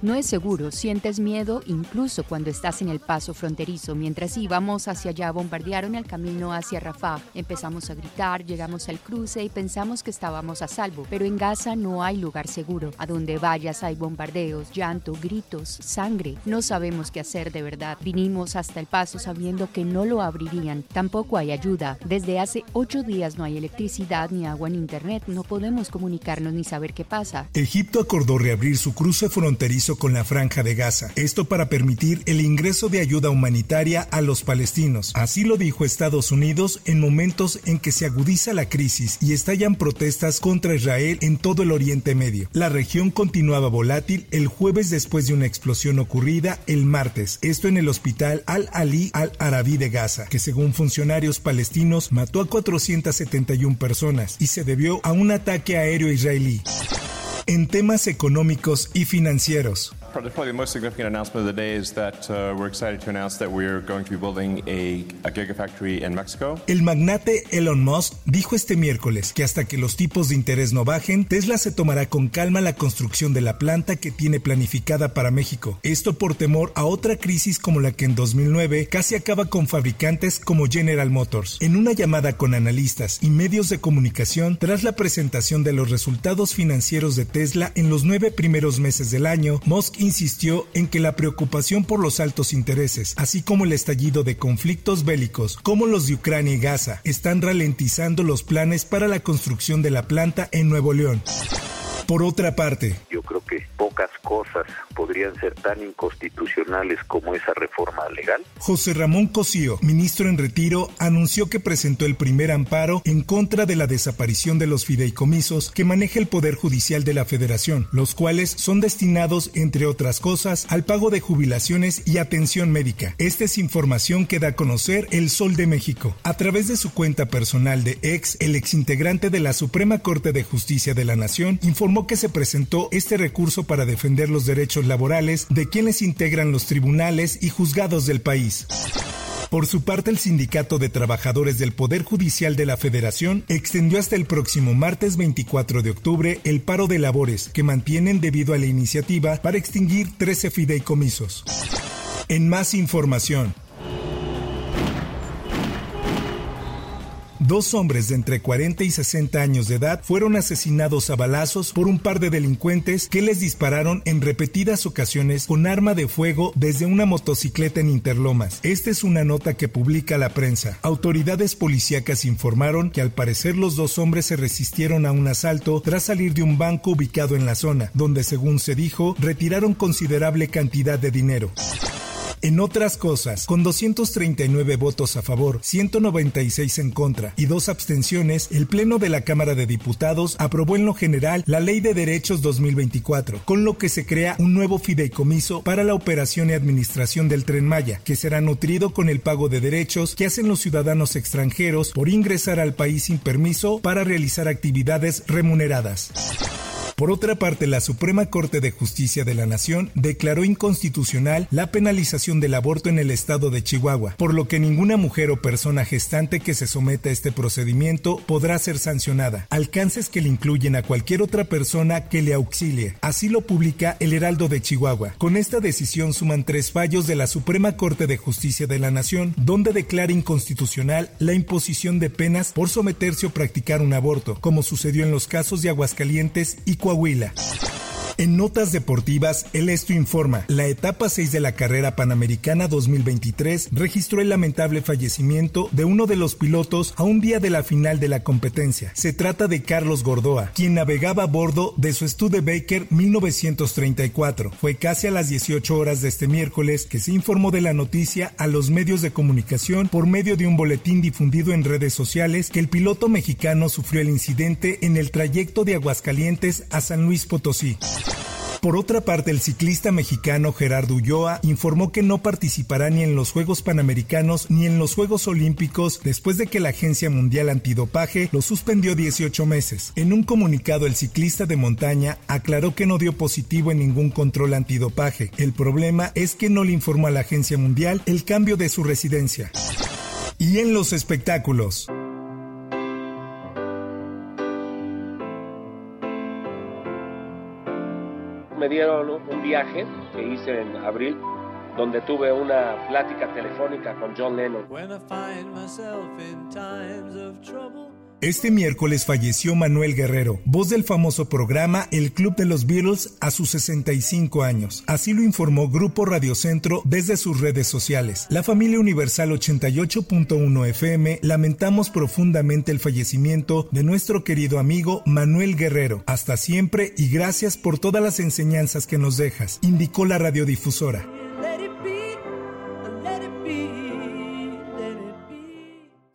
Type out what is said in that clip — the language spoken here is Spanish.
No es seguro, sientes miedo incluso cuando estás en el paso fronterizo. Mientras íbamos hacia allá, bombardearon el camino hacia Rafah. Empezamos a gritar, llegamos al cruce y pensamos que estábamos a salvo. Pero en Gaza no hay lugar seguro. A donde vayas hay bombardeos, llanto, gritos, sangre. No sabemos qué hacer de verdad. Vinimos hasta el paso sabiendo que no lo abrirían. Tampoco hay ayuda. Desde hace ocho días no hay electricidad, ni agua, ni internet. No podemos comunicarnos ni saber qué pasa. Egipto acordó reabrir su cruce fronterizo con la franja de Gaza, esto para permitir el ingreso de ayuda humanitaria a los palestinos. Así lo dijo Estados Unidos en momentos en que se agudiza la crisis y estallan protestas contra Israel en todo el Oriente Medio. La región continuaba volátil el jueves después de una explosión ocurrida el martes, esto en el hospital Al-Ali al-Arabi de Gaza, que según funcionarios palestinos mató a 471 personas y se debió a un ataque aéreo israelí en temas económicos y financieros. Probably the most significant announcement of the day is that uh, we're excited to announce that we're going to be building a, a gigafactory in Mexico. El magnate Elon Musk dijo este miércoles que hasta que los tipos de interés no bajen, Tesla se tomará con calma la construcción de la planta que tiene planificada para México. Esto por temor a otra crisis como la que en 2009 casi acaba con fabricantes como General Motors. En una llamada con analistas y medios de comunicación tras la presentación de los resultados financieros de Tesla en los nueve primeros meses del año, Musk insistió en que la preocupación por los altos intereses, así como el estallido de conflictos bélicos como los de Ucrania y Gaza, están ralentizando los planes para la construcción de la planta en Nuevo León. Por otra parte, yo creo que pocas cosas podrían ser tan inconstitucionales como esa reforma legal. José Ramón Cosío, ministro en retiro, anunció que presentó el primer amparo en contra de la desaparición de los fideicomisos que maneja el Poder Judicial de la Federación, los cuales son destinados, entre otras cosas, al pago de jubilaciones y atención médica. Esta es información que da a conocer El Sol de México. A través de su cuenta personal de ex, el exintegrante de la Suprema Corte de Justicia de la Nación informó que se presentó este recurso para defender los derechos laborales de quienes integran los tribunales y juzgados del país. Por su parte, el Sindicato de Trabajadores del Poder Judicial de la Federación extendió hasta el próximo martes 24 de octubre el paro de labores que mantienen debido a la iniciativa para extinguir 13 fideicomisos. En más información, Dos hombres de entre 40 y 60 años de edad fueron asesinados a balazos por un par de delincuentes que les dispararon en repetidas ocasiones con arma de fuego desde una motocicleta en Interlomas. Esta es una nota que publica la prensa. Autoridades policíacas informaron que al parecer los dos hombres se resistieron a un asalto tras salir de un banco ubicado en la zona, donde según se dijo retiraron considerable cantidad de dinero. En otras cosas, con 239 votos a favor, 196 en contra y dos abstenciones, el Pleno de la Cámara de Diputados aprobó en lo general la Ley de Derechos 2024, con lo que se crea un nuevo fideicomiso para la operación y administración del tren Maya, que será nutrido con el pago de derechos que hacen los ciudadanos extranjeros por ingresar al país sin permiso para realizar actividades remuneradas. Por otra parte, la Suprema Corte de Justicia de la Nación declaró inconstitucional la penalización del aborto en el estado de Chihuahua, por lo que ninguna mujer o persona gestante que se someta a este procedimiento podrá ser sancionada, alcances que le incluyen a cualquier otra persona que le auxilie. Así lo publica el Heraldo de Chihuahua. Con esta decisión suman tres fallos de la Suprema Corte de Justicia de la Nación, donde declara inconstitucional la imposición de penas por someterse o practicar un aborto, como sucedió en los casos de Aguascalientes y. Coahuila. En notas deportivas, el Esto informa, la etapa 6 de la carrera panamericana 2023 registró el lamentable fallecimiento de uno de los pilotos a un día de la final de la competencia. Se trata de Carlos Gordoa, quien navegaba a bordo de su Studebaker 1934. Fue casi a las 18 horas de este miércoles que se informó de la noticia a los medios de comunicación por medio de un boletín difundido en redes sociales que el piloto mexicano sufrió el incidente en el trayecto de Aguascalientes a San Luis Potosí. Por otra parte, el ciclista mexicano Gerardo Ulloa informó que no participará ni en los Juegos Panamericanos ni en los Juegos Olímpicos después de que la Agencia Mundial Antidopaje lo suspendió 18 meses. En un comunicado, el ciclista de montaña aclaró que no dio positivo en ningún control antidopaje. El problema es que no le informó a la Agencia Mundial el cambio de su residencia. Y en los espectáculos. Me dieron un viaje que hice en abril donde tuve una plática telefónica con John Lennon. Este miércoles falleció Manuel Guerrero, voz del famoso programa El Club de los Beatles a sus 65 años. Así lo informó Grupo Radiocentro desde sus redes sociales. La familia Universal 88.1 FM lamentamos profundamente el fallecimiento de nuestro querido amigo Manuel Guerrero. Hasta siempre y gracias por todas las enseñanzas que nos dejas, indicó la radiodifusora.